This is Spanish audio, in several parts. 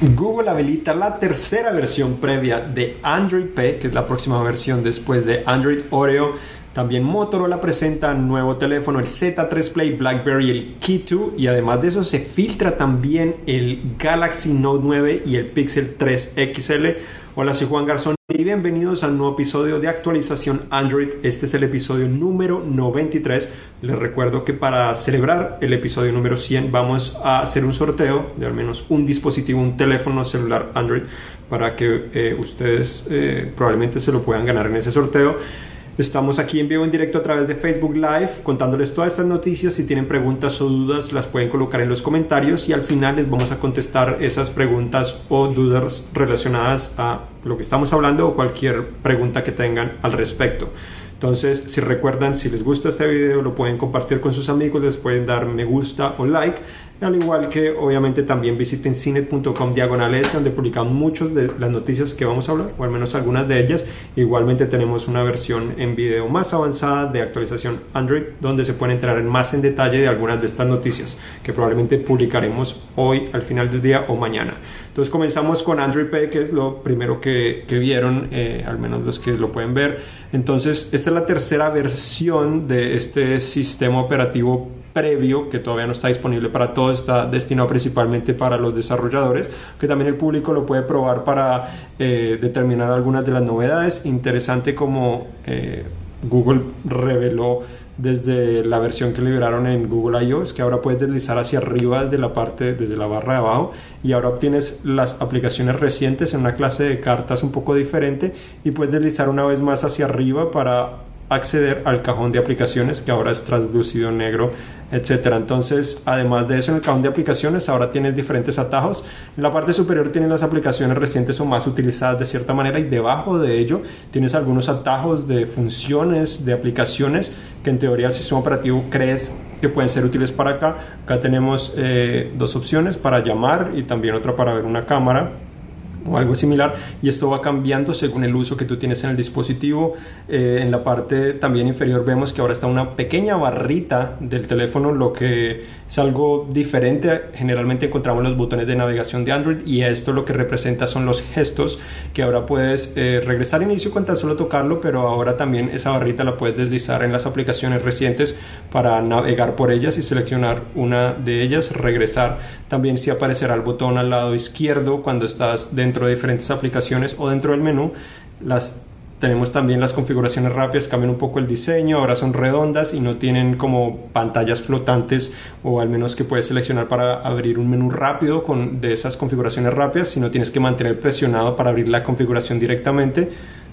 Google habilita la tercera versión previa de Android P, que es la próxima versión después de Android Oreo. También Motorola presenta nuevo teléfono, el Z3 Play, BlackBerry, el Key 2 y además de eso se filtra también el Galaxy Note 9 y el Pixel 3 XL. Hola, soy Juan Garzón y bienvenidos al nuevo episodio de actualización Android. Este es el episodio número 93. Les recuerdo que para celebrar el episodio número 100 vamos a hacer un sorteo de al menos un dispositivo, un teléfono celular Android para que eh, ustedes eh, probablemente se lo puedan ganar en ese sorteo. Estamos aquí en vivo en directo a través de Facebook Live contándoles todas estas noticias. Si tienen preguntas o dudas las pueden colocar en los comentarios y al final les vamos a contestar esas preguntas o dudas relacionadas a lo que estamos hablando o cualquier pregunta que tengan al respecto. Entonces, si recuerdan, si les gusta este video, lo pueden compartir con sus amigos, les pueden dar me gusta o like. Al igual que obviamente también visiten cinet.com diagonales donde publicamos muchas de las noticias que vamos a hablar, o al menos algunas de ellas. Igualmente tenemos una versión en video más avanzada de actualización Android donde se pueden entrar más en detalle de algunas de estas noticias que probablemente publicaremos hoy al final del día o mañana. Entonces comenzamos con Android P, que es lo primero que, que vieron, eh, al menos los que lo pueden ver. Entonces, esta es la tercera versión de este sistema operativo previo que todavía no está disponible para todos, está destinado principalmente para los desarrolladores, que también el público lo puede probar para eh, determinar algunas de las novedades. Interesante como eh, Google reveló desde la versión que liberaron en Google I.O. que ahora puedes deslizar hacia arriba desde la parte, desde la barra de abajo y ahora obtienes las aplicaciones recientes en una clase de cartas un poco diferente y puedes deslizar una vez más hacia arriba para acceder al cajón de aplicaciones que ahora es translucido negro, etcétera. Entonces, además de eso, en el cajón de aplicaciones ahora tienes diferentes atajos. En la parte superior tienes las aplicaciones recientes o más utilizadas de cierta manera y debajo de ello tienes algunos atajos de funciones de aplicaciones que en teoría el sistema operativo crees que pueden ser útiles para acá. Acá tenemos eh, dos opciones para llamar y también otra para ver una cámara o algo similar y esto va cambiando según el uso que tú tienes en el dispositivo. Eh, en la parte también inferior vemos que ahora está una pequeña barrita del teléfono lo que es algo diferente generalmente encontramos los botones de navegación de Android y esto lo que representa son los gestos que ahora puedes eh, regresar a inicio con tan solo tocarlo pero ahora también esa barrita la puedes deslizar en las aplicaciones recientes para navegar por ellas y seleccionar una de ellas regresar también si aparecerá el botón al lado izquierdo cuando estás dentro de diferentes aplicaciones o dentro del menú. Las tenemos también las configuraciones rápidas, cambian un poco el diseño, ahora son redondas y no tienen como pantallas flotantes o al menos que puedes seleccionar para abrir un menú rápido con, de esas configuraciones rápidas, sino tienes que mantener presionado para abrir la configuración directamente.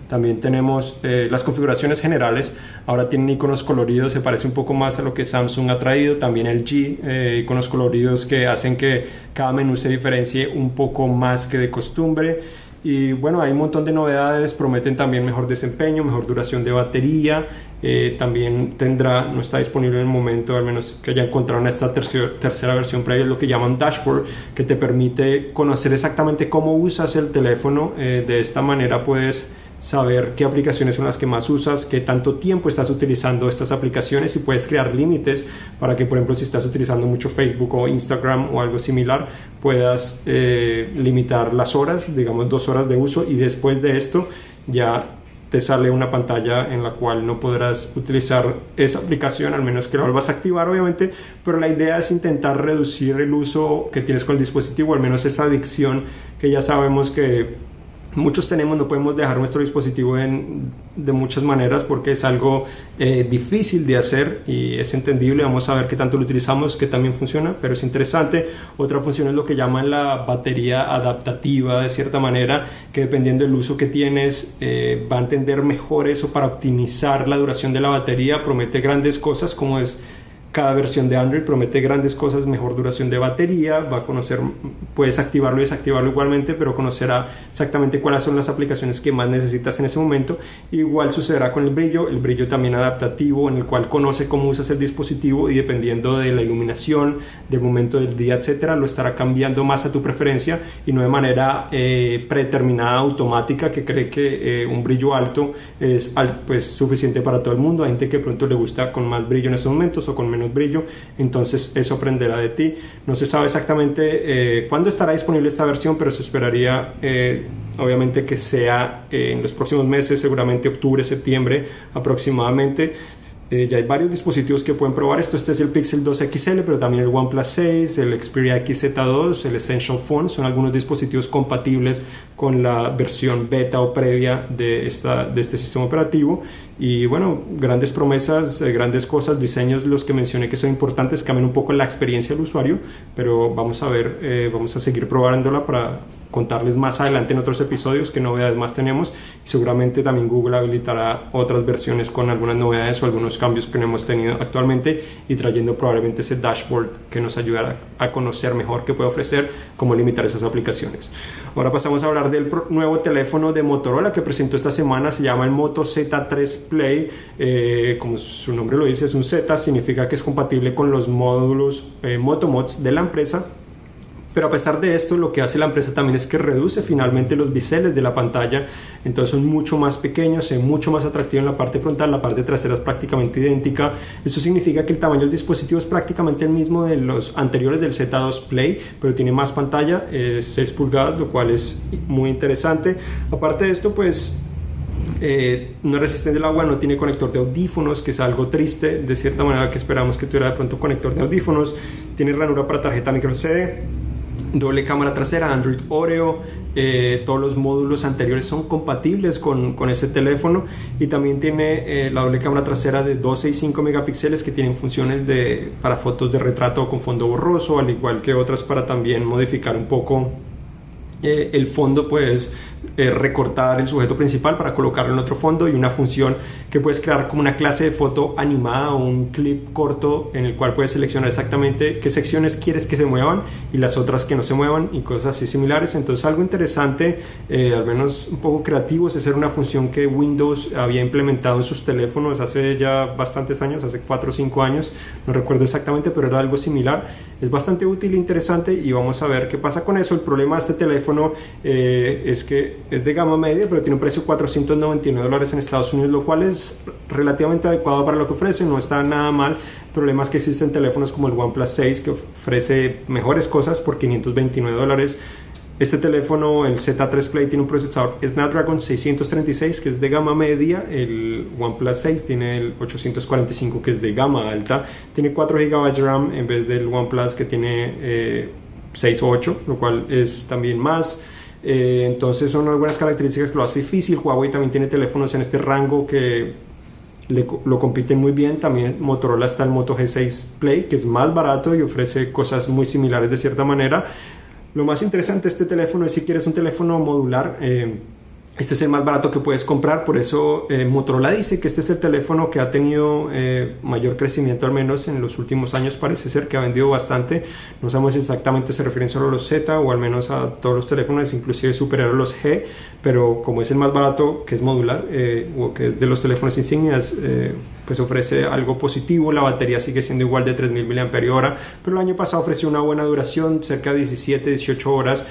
También tenemos eh, las configuraciones generales, ahora tienen iconos coloridos, se parece un poco más a lo que Samsung ha traído, también el G, eh, iconos coloridos que hacen que cada menú se diferencie un poco más que de costumbre. Y bueno, hay un montón de novedades, prometen también mejor desempeño, mejor duración de batería, eh, también tendrá, no está disponible en el momento, al menos que haya encontrado en esta tercera, tercera versión previa, lo que llaman dashboard, que te permite conocer exactamente cómo usas el teléfono, de esta manera puedes saber qué aplicaciones son las que más usas, qué tanto tiempo estás utilizando estas aplicaciones y puedes crear límites para que, por ejemplo, si estás utilizando mucho Facebook o Instagram o algo similar, puedas eh, limitar las horas, digamos dos horas de uso y después de esto ya te sale una pantalla en la cual no podrás utilizar esa aplicación, al menos que la vuelvas a activar, obviamente, pero la idea es intentar reducir el uso que tienes con el dispositivo, al menos esa adicción que ya sabemos que muchos tenemos, no podemos dejar nuestro dispositivo en, de muchas maneras porque es algo eh, difícil de hacer y es entendible. Vamos a ver qué tanto lo utilizamos, que también funciona, pero es interesante. Otra función es lo que llaman la batería adaptativa, de cierta manera, que dependiendo del uso que tienes, eh, va a entender mejor eso para optimizar la duración de la batería. Promete grandes cosas como es cada versión de Android promete grandes cosas, mejor duración de batería, va a conocer, puedes activarlo y desactivarlo igualmente, pero conocerá exactamente cuáles son las aplicaciones que más necesitas en ese momento. Igual sucederá con el brillo, el brillo también adaptativo, en el cual conoce cómo usas el dispositivo y dependiendo de la iluminación, del momento del día, etcétera, lo estará cambiando más a tu preferencia y no de manera eh, predeterminada, automática, que cree que eh, un brillo alto es pues, suficiente para todo el mundo. Hay gente que pronto le gusta con más brillo en estos momentos o con menos menos brillo, entonces eso aprenderá de ti. No se sabe exactamente eh, cuándo estará disponible esta versión, pero se esperaría eh, obviamente que sea en los próximos meses, seguramente octubre, septiembre aproximadamente. Eh, ya hay varios dispositivos que pueden probar esto. Este es el Pixel 2 XL, pero también el OnePlus 6, el Xperia XZ2, el Essential Phone. Son algunos dispositivos compatibles con la versión beta o previa de, esta, de este sistema operativo. Y bueno, grandes promesas, eh, grandes cosas, diseños, los que mencioné que son importantes, cambian un poco la experiencia del usuario, pero vamos a ver, eh, vamos a seguir probándola para contarles más adelante en otros episodios qué novedades más tenemos y seguramente también Google habilitará otras versiones con algunas novedades o algunos cambios que no hemos tenido actualmente y trayendo probablemente ese dashboard que nos ayudará a conocer mejor qué puede ofrecer, cómo limitar esas aplicaciones. Ahora pasamos a hablar del nuevo teléfono de Motorola que presentó esta semana, se llama el Moto Z3 Play, eh, como su nombre lo dice, es un Z, significa que es compatible con los módulos eh, Motomods de la empresa pero a pesar de esto, lo que hace la empresa también es que reduce finalmente los biseles de la pantalla, entonces son mucho más pequeños, es mucho más atractivo en la parte frontal, la parte trasera es prácticamente idéntica. Eso significa que el tamaño del dispositivo es prácticamente el mismo de los anteriores del Z2 Play, pero tiene más pantalla, es 6 pulgadas, lo cual es muy interesante. Aparte de esto, pues eh, no es resistente al agua, no tiene conector de audífonos, que es algo triste, de cierta manera que esperamos que tuviera de pronto conector de audífonos, tiene ranura para tarjeta micro CD doble cámara trasera, Android Oreo, eh, todos los módulos anteriores son compatibles con, con ese teléfono. Y también tiene eh, la doble cámara trasera de 12 y 5 megapíxeles que tienen funciones de, para fotos de retrato con fondo borroso, al igual que otras para también modificar un poco eh, el fondo pues eh, recortar el sujeto principal para colocarlo en otro fondo y una función que puedes crear como una clase de foto animada o un clip corto en el cual puedes seleccionar exactamente qué secciones quieres que se muevan y las otras que no se muevan y cosas así similares. Entonces algo interesante, eh, al menos un poco creativo, es hacer una función que Windows había implementado en sus teléfonos hace ya bastantes años, hace 4 o 5 años, no recuerdo exactamente, pero era algo similar. Es bastante útil e interesante y vamos a ver qué pasa con eso. El problema de este teléfono eh, es que es de gama media, pero tiene un precio de 499 dólares en Estados Unidos, lo cual es relativamente adecuado para lo que ofrece, no está nada mal. Problemas que existen teléfonos como el OnePlus 6 que ofrece mejores cosas por 529 dólares. Este teléfono, el Z3 Play, tiene un procesador Snapdragon 636 que es de gama media, el OnePlus 6 tiene el 845 que es de gama alta, tiene 4 GB de RAM en vez del OnePlus que tiene eh, 6 o 8, lo cual es también más. Eh, entonces son algunas características que lo hace difícil. Huawei también tiene teléfonos en este rango que lo compiten muy bien. También Motorola está el Moto G6 Play, que es más barato y ofrece cosas muy similares de cierta manera. Lo más interesante de este teléfono es si quieres un teléfono modular. Eh, este es el más barato que puedes comprar, por eso eh, Motorola dice que este es el teléfono que ha tenido eh, mayor crecimiento, al menos en los últimos años parece ser que ha vendido bastante. No sabemos si exactamente se refieren solo a los Z o al menos a todos los teléfonos, inclusive superar a los G, pero como es el más barato, que es modular, eh, o que es de los teléfonos insignias, pues ofrece algo positivo. La batería sigue siendo igual de 3000 mAh, pero el año pasado ofreció una buena duración, cerca de 17, 18 horas.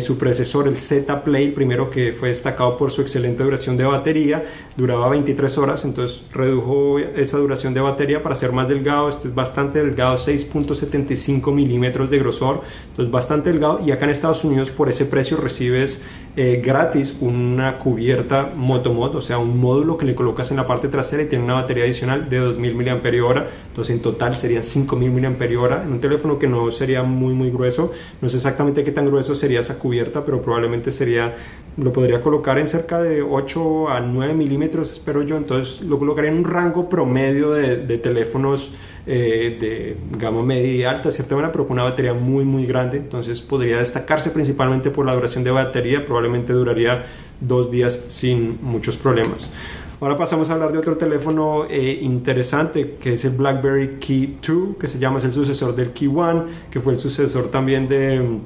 su predecesor, el Z Play, primero que fue destacado por su excelente duración de batería, duraba 23 horas, entonces redujo esa duración de batería para ser más delgado, este es bastante delgado, 6.75 milímetros de grosor, entonces bastante delgado y acá en Estados Unidos por ese precio recibes eh, gratis una cubierta Motomod, o sea, un módulo que le colocas en la parte trasera y tiene una batería adicional de 2000 mAh, entonces en total serían 5000 mAh en un teléfono que no sería muy muy grueso, no sé exactamente qué tan grueso sería esa cubierta, pero probablemente sería, lo podría colocar en cerca de 8 a 9 milímetros, espero yo. Entonces lo colocaría en un rango promedio de, teléfonos eh, de gama media y alta, de cierta manera, pero con una batería muy, muy grande. Entonces podría destacarse principalmente por la duración de batería. Probablemente duraría dos días sin muchos problemas. Ahora pasamos a hablar de otro teléfono eh, interesante que es el BlackBerry Key 2, que se llama, es el sucesor del Key 1, que fue el sucesor también de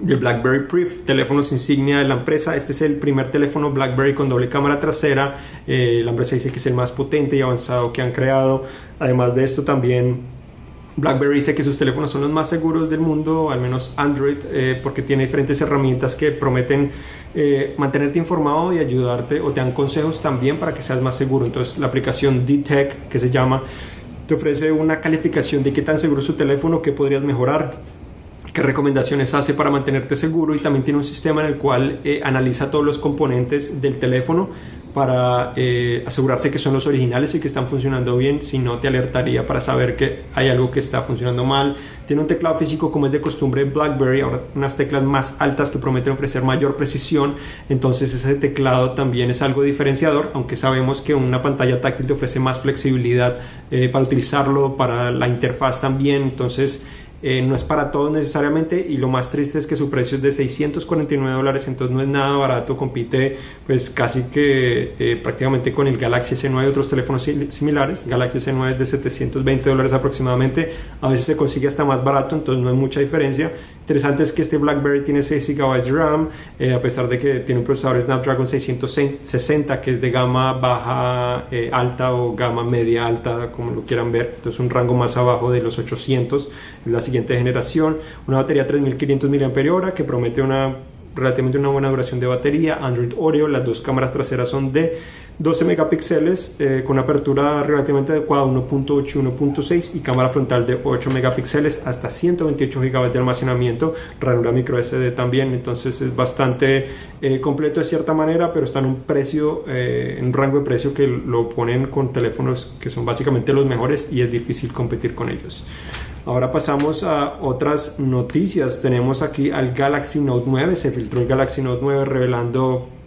de BlackBerry Priv, teléfonos insignia de la empresa. Este es el primer teléfono BlackBerry con doble cámara trasera. Eh, la empresa dice que es el más potente y avanzado que han creado. Además de esto también BlackBerry dice que sus teléfonos son los más seguros del mundo, al menos Android, eh, porque tiene diferentes herramientas que prometen eh, mantenerte informado y ayudarte o te dan consejos también para que seas más seguro. Entonces la aplicación D-Tech que se llama te ofrece una calificación de qué tan seguro es su teléfono, qué podrías mejorar, qué recomendaciones hace para mantenerte seguro y también tiene un sistema en el cual eh, analiza todos los componentes del teléfono para eh, asegurarse que son los originales y que están funcionando bien, si no te alertaría para saber que hay algo que está funcionando mal. Tiene un teclado físico como es de costumbre BlackBerry, ahora unas teclas más altas que prometen ofrecer mayor precisión, entonces ese teclado también es algo diferenciador, aunque sabemos que una pantalla táctil te ofrece más flexibilidad eh, para utilizarlo, para la interfaz también, entonces eh, no es para todos necesariamente y lo más triste es que su precio es de 649 dólares, entonces no es nada barato, compite pues casi que eh, prácticamente con el Galaxy S9 y otros teléfonos similares. Galaxy S9 es de 720 dólares aproximadamente, a veces se consigue hasta más barato, entonces no hay mucha diferencia Interesante es que este BlackBerry tiene 6 GB de RAM, eh, a pesar de que tiene un procesador Snapdragon 660 que es de gama baja eh, alta o gama media alta, como lo quieran ver. Entonces un rango más abajo de los 800, es la siguiente generación. Una batería 3500 mAh que promete una relativamente una buena duración de batería. Android Oreo, las dos cámaras traseras son de 12 megapíxeles eh, con apertura relativamente adecuada 1.8 y 1.6 y cámara frontal de 8 megapíxeles hasta 128 GB de almacenamiento, ranura micro SD también, entonces es bastante eh, completo de cierta manera, pero está en un precio, eh, en un rango de precio que lo ponen con teléfonos que son básicamente los mejores y es difícil competir con ellos. Ahora pasamos a otras noticias. Tenemos aquí al Galaxy Note 9. Se filtró el Galaxy Note 9 revelando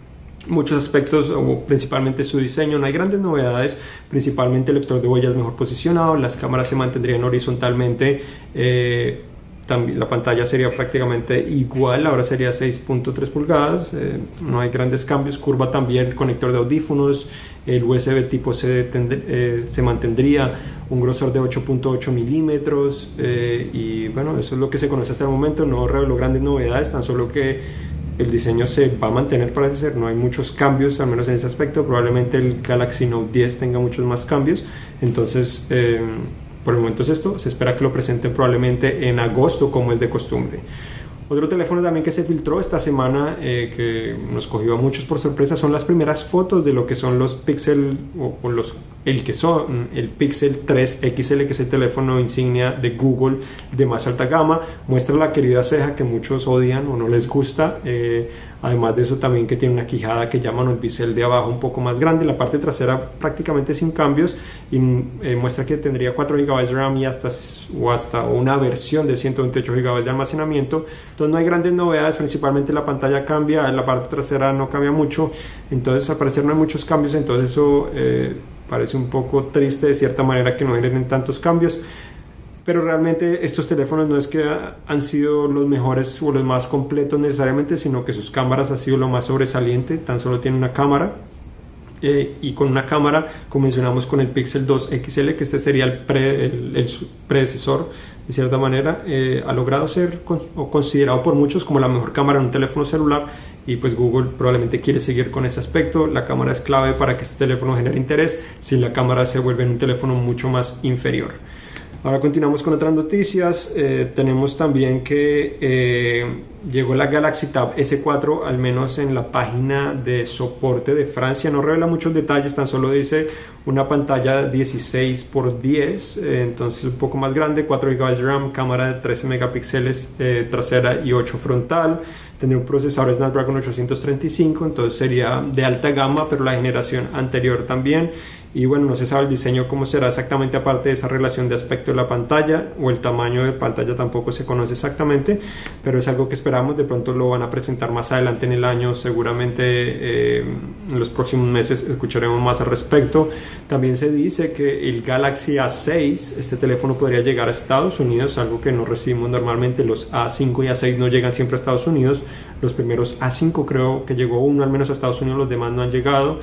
muchos aspectos, o principalmente su diseño. No hay grandes novedades, principalmente el lector de huellas mejor posicionado, las cámaras se mantendrían horizontalmente. Eh, también la pantalla sería prácticamente igual, ahora sería 6.3 pulgadas, eh, no hay grandes cambios, curva también, conector de audífonos, el USB tipo C eh, se mantendría, un grosor de 8.8 milímetros y bueno, eso es lo que se conoce hasta el momento, no reveló grandes novedades, tan solo que el diseño se va a mantener parece ser, no hay muchos cambios, al menos en ese aspecto, probablemente el Galaxy Note 10 tenga muchos más cambios, entonces por el momento es esto, se espera que lo presenten probablemente en agosto como es de costumbre. Otro teléfono también que se filtró esta semana eh, que nos cogió a muchos por sorpresa son las primeras fotos de lo que son los Pixel o, los el que son el Pixel 3 XL que es el teléfono insignia de Google de más alta gama muestra la querida ceja que muchos odian o no les gusta eh, Además de eso también que tiene una quijada que llaman el bisel de abajo un poco más grande, la parte trasera prácticamente sin cambios y eh, muestra que tendría 4 GB de RAM y hasta, o hasta una versión de 128 GB de almacenamiento. Entonces no hay grandes novedades, principalmente la pantalla cambia, la parte trasera no cambia mucho, entonces al parecer no hay muchos cambios, entonces eso eh, parece un poco triste de cierta manera que no generen tantos cambios pero realmente estos teléfonos no es que han sido los mejores o los más completos necesariamente, sino que sus cámaras han sido lo más sobresaliente, tan solo tienen una cámara eh, y con una cámara, como mencionamos con el Pixel 2 XL, que este sería el, el, predecesor de cierta manera, eh, ha logrado ser o considerado por muchos como la mejor cámara en un teléfono celular y pues Google probablemente quiere seguir con ese aspecto. La cámara es clave para que este teléfono genere interés, si la cámara se vuelve un teléfono mucho más inferior. Ahora continuamos con otras noticias. Eh, tenemos también que eh, llegó la Galaxy Tab S4, al menos en la página de soporte de Francia. No revela muchos detalles, tan solo dice una pantalla 16 x 10, entonces un poco más grande, 4 GB de RAM, cámara de 13 megapíxeles eh, trasera y 8 frontal. Tendría un procesador Snapdragon 835, entonces sería de alta gama, pero la generación anterior también y bueno, no se sabe el diseño cómo será exactamente aparte de esa relación de aspecto de la pantalla o el tamaño de pantalla tampoco se conoce exactamente, pero es algo que esperamos, de pronto lo van a presentar más adelante en el año, seguramente eh, en los próximos meses escucharemos más al respecto. También se dice que el Galaxy A6, este teléfono podría llegar a Estados Unidos, algo que no recibimos normalmente, los A5 y A6 no llegan siempre a Estados Unidos, los primeros A5 creo que llegó uno al menos a Estados Unidos, los demás no han llegado.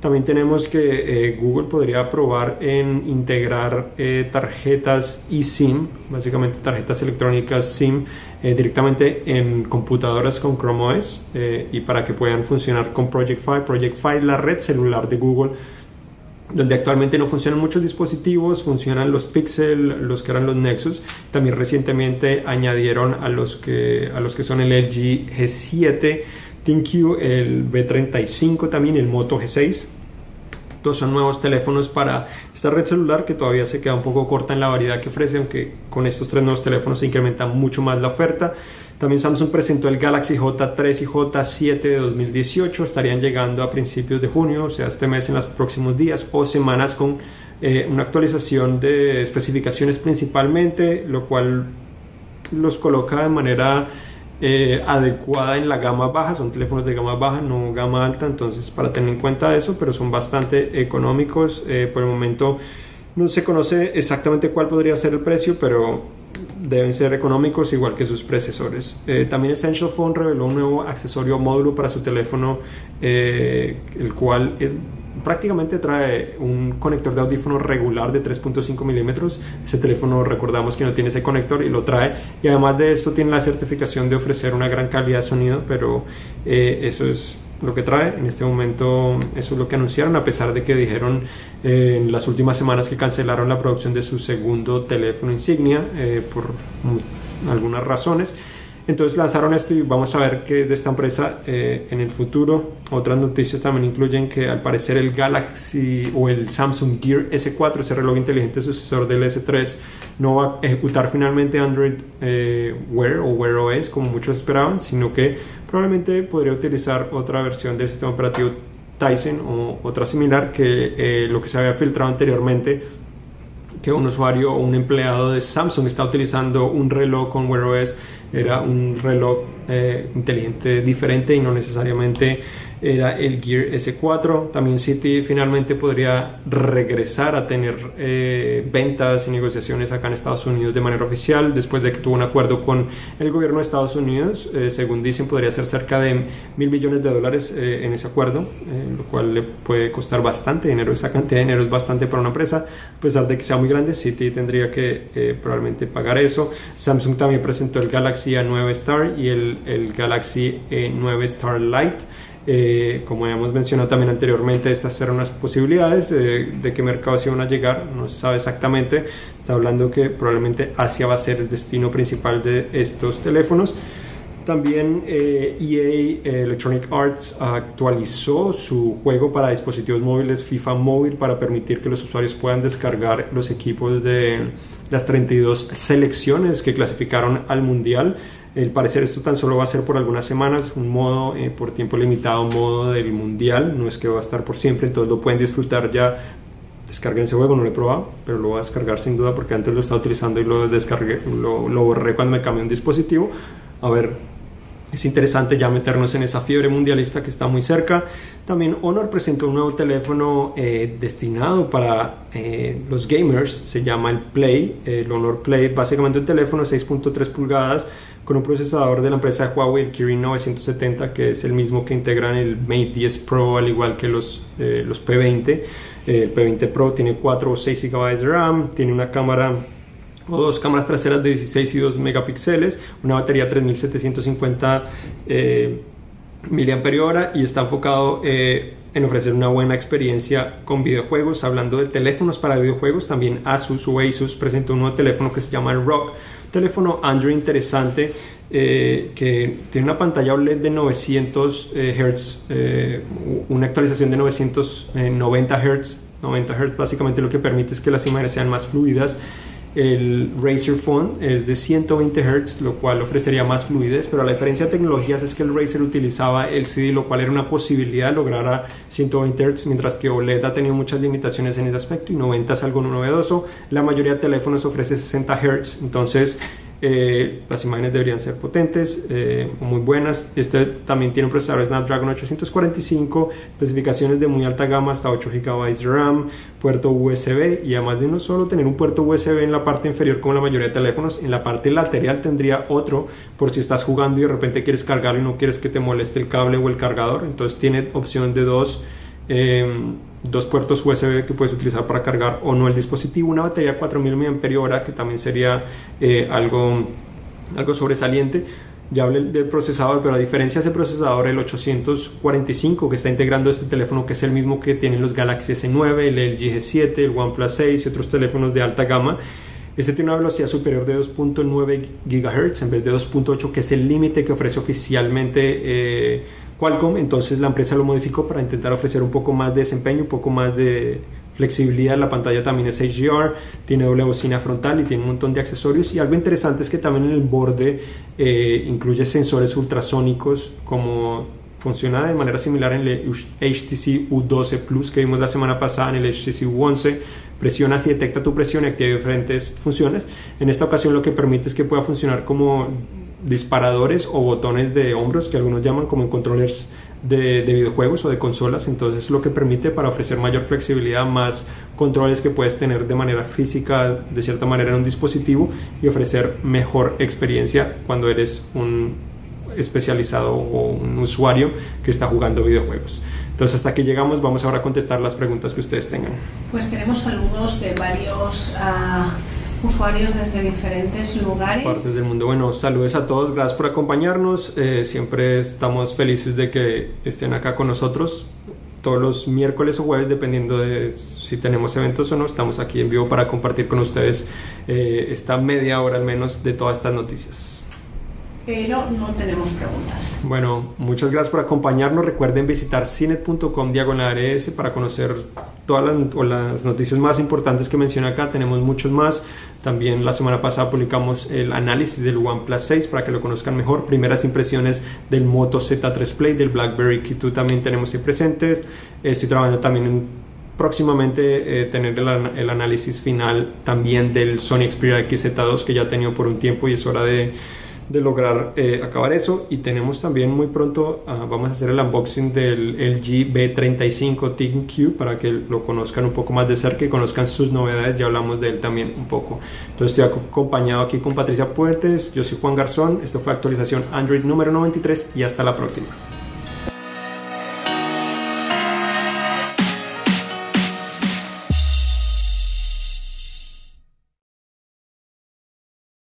También tenemos que eh, Google podría probar en integrar eh, tarjetas eSIM, básicamente tarjetas electrónicas SIM, eh, directamente en computadoras con Chrome OS y para que puedan funcionar con Project Fi. Project Fi, la red celular de Google, donde actualmente no funcionan muchos dispositivos, funcionan los Pixel, los que eran los Nexus. También recientemente añadieron a los que, a los que son el LG G7 ThinQ, el B35 también, el Moto G6. Todos son nuevos teléfonos para esta red celular que todavía se queda un poco corta en la variedad que ofrece, aunque con estos tres nuevos teléfonos se incrementa mucho más la oferta. También Samsung presentó el Galaxy J3 y J7 de 2018, estarían llegando a principios de junio, o sea, este mes en los próximos días o semanas con eh, una actualización de especificaciones principalmente, lo cual los coloca de manera eh, adecuada en la gama baja, son teléfonos de gama baja, no gama alta, entonces para tener en cuenta eso, pero son bastante económicos. Eh, por el momento no se conoce exactamente cuál podría ser el precio, pero deben ser económicos igual que sus predecesores. Eh, también Essential Phone reveló un nuevo accesorio módulo para su teléfono, eh, el cual prácticamente trae un conector de audífono regular de 3.5 milímetros. Ese teléfono recordamos que no tiene ese conector y lo trae. Y además de eso tiene la certificación de ofrecer una gran calidad de sonido, pero eh, eso es lo que trae. En este momento eso es lo que anunciaron, a pesar de que dijeron eh, en las últimas semanas que cancelaron la producción de su segundo teléfono insignia eh, por algunas razones. Entonces lanzaron esto y vamos a ver qué de esta empresa eh, en el futuro. Otras noticias también incluyen que al parecer el Galaxy o el Samsung Gear S4, ese reloj inteligente sucesor del S3, no va a ejecutar finalmente Android Wear o Wear OS como muchos esperaban, sino que probablemente podría utilizar otra versión del sistema operativo Tyson o otra similar que eh, lo que se había filtrado anteriormente que un usuario o un empleado de Samsung está utilizando un reloj con Wear OS era un reloj eh, inteligente diferente y no necesariamente era el Gear S4. También City finalmente podría regresar a tener eh, ventas y negociaciones acá en Estados Unidos de manera oficial después de que tuvo un acuerdo con el gobierno de Estados Unidos. Eh, según dicen, podría ser cerca de mil millones de dólares eh, en ese acuerdo, lo cual le puede costar bastante dinero. Esa cantidad de dinero es bastante para una empresa, a pesar de que sea muy grande. City tendría que probablemente pagar eso. Samsung también presentó el Galaxy A9 Star y el, el Galaxy A9 Star Lite. Eh, como habíamos mencionado también anteriormente, estas eran unas posibilidades eh, de qué mercados iban a llegar, no se sabe exactamente. Está hablando que probablemente Asia va a ser el destino principal de estos teléfonos. También EA eh, e Electronic Arts actualizó su juego para dispositivos móviles FIFA Móvil para permitir que los usuarios puedan descargar los equipos de las 32 selecciones que clasificaron al Mundial. El parecer esto tan solo va a ser por algunas semanas, un modo eh, por tiempo limitado, modo del mundial, no es que va a estar por siempre, entonces lo pueden disfrutar ya. Descarguen ese juego, no lo he probado, pero lo voy a descargar sin duda porque antes lo estaba utilizando y lo descargué, lo, lo borré cuando me cambié un dispositivo. A ver, es interesante ya meternos en esa fiebre mundialista que está muy cerca. También Honor presentó un nuevo teléfono eh, destinado para eh, los gamers, se llama el Play, el Honor Play, básicamente un teléfono de 6.3 pulgadas con un procesador de la empresa Huawei, el Kirin 970, que es el mismo que integran el Mate 10 Pro, al igual que los, eh, los P20. el P20 Pro tiene 4 o 6 GB de RAM, tiene una cámara o dos cámaras traseras de 16 y 2 megapíxeles, una batería 3750 eh, mAh y está enfocado eh, en ofrecer una buena experiencia con videojuegos. Hablando de teléfonos para videojuegos, también Asus o Asus presentó un nuevo teléfono que se llama el Rock teléfono Android interesante eh, que tiene una pantalla OLED de 900 eh, Hz, una actualización de 990 Hz. 90 Hz básicamente lo que permite es que las imágenes sean más fluidas. El Razer Phone es de 120 Hz, lo cual ofrecería más fluidez, pero la diferencia de tecnologías es que el Razer utilizaba el CD, lo cual era una posibilidad de lograr a 120 Hz, mientras que OLED ha tenido muchas limitaciones en ese aspecto y 90 es algo novedoso. La mayoría de teléfonos ofrece 60 Hz, entonces eh, las imágenes deberían ser potentes, eh, muy buenas. Este también tiene un procesador Snapdragon 845, especificaciones de muy alta gama hasta 8 GB de RAM, puerto USB y además de no solo tener un puerto USB en la parte inferior como la mayoría de teléfonos, en la parte lateral tendría otro por si estás jugando y de repente quieres cargarlo y no quieres que te moleste el cable o el cargador. Entonces tiene opción de dos. Em, dos puertos USB que puedes utilizar para cargar o no el dispositivo, una batería de 4000 mAh que también sería eh, algo, algo sobresaliente. Ya hablé del procesador, pero a diferencia de ese procesador, el 845 que está integrando este teléfono, que es el mismo que tienen los Galaxy S9, el LG G7, el OnePlus 6 y otros teléfonos de alta gama, este tiene una velocidad superior de 2.9 GHz en vez de 2.8, que es el límite que ofrece oficialmente eh, Qualcomm, entonces la empresa lo modificó para intentar ofrecer un poco más de desempeño, un poco más de flexibilidad. La pantalla también es HDR, tiene doble bocina frontal y tiene un montón de accesorios. Y algo interesante es que también en el borde eh, incluye sensores ultrasónicos como funciona de manera similar en el HTC U12 Plus que vimos la semana pasada en el HTC U11 presiona y detecta tu presión y activa diferentes funciones en esta ocasión lo que permite es que pueda funcionar como disparadores o botones de hombros que algunos llaman como en controllers de, videojuegos o de consolas, entonces lo que permite para ofrecer mayor flexibilidad, más controles que puedes tener de manera física, de cierta manera en un dispositivo y ofrecer mejor experiencia cuando eres un especializado o un usuario que está jugando videojuegos. Entonces hasta que llegamos vamos ahora a contestar las preguntas que ustedes tengan. Pues tenemos saludos de varios... Uh usuarios desde diferentes lugares. Partes del mundo. Bueno, saludos a todos, gracias por acompañarnos. Eh, siempre estamos felices de que estén acá con nosotros. Todos los miércoles o jueves, dependiendo de si tenemos eventos o no, estamos aquí en vivo para compartir con ustedes eh, esta media hora al menos de todas estas noticias pero no tenemos preguntas. Bueno, muchas gracias por acompañarnos. Recuerden visitar cinet.com diagonal ARS para conocer todas las, noticias más importantes que mencioné acá. Tenemos muchos más. También la semana pasada publicamos el análisis del OnePlus 6 para que lo conozcan mejor. Primeras impresiones del Moto Z3 Play, del BlackBerry Q2 también tenemos ahí presentes. Estoy trabajando también en próximamente eh, tener el, el, análisis final también del Sony Xperia XZ2 que ya he tenido por un tiempo y es hora de de lograr eh, acabar eso. Y tenemos también muy pronto ah, vamos a hacer el unboxing del LG B35 ThinQ para que lo conozcan un poco más de cerca y conozcan sus novedades. Ya hablamos de él también un poco. Entonces estoy acompañado aquí con Patricia Puertes yo soy Juan Garzón. Esto fue actualización Android número 93 y hasta la próxima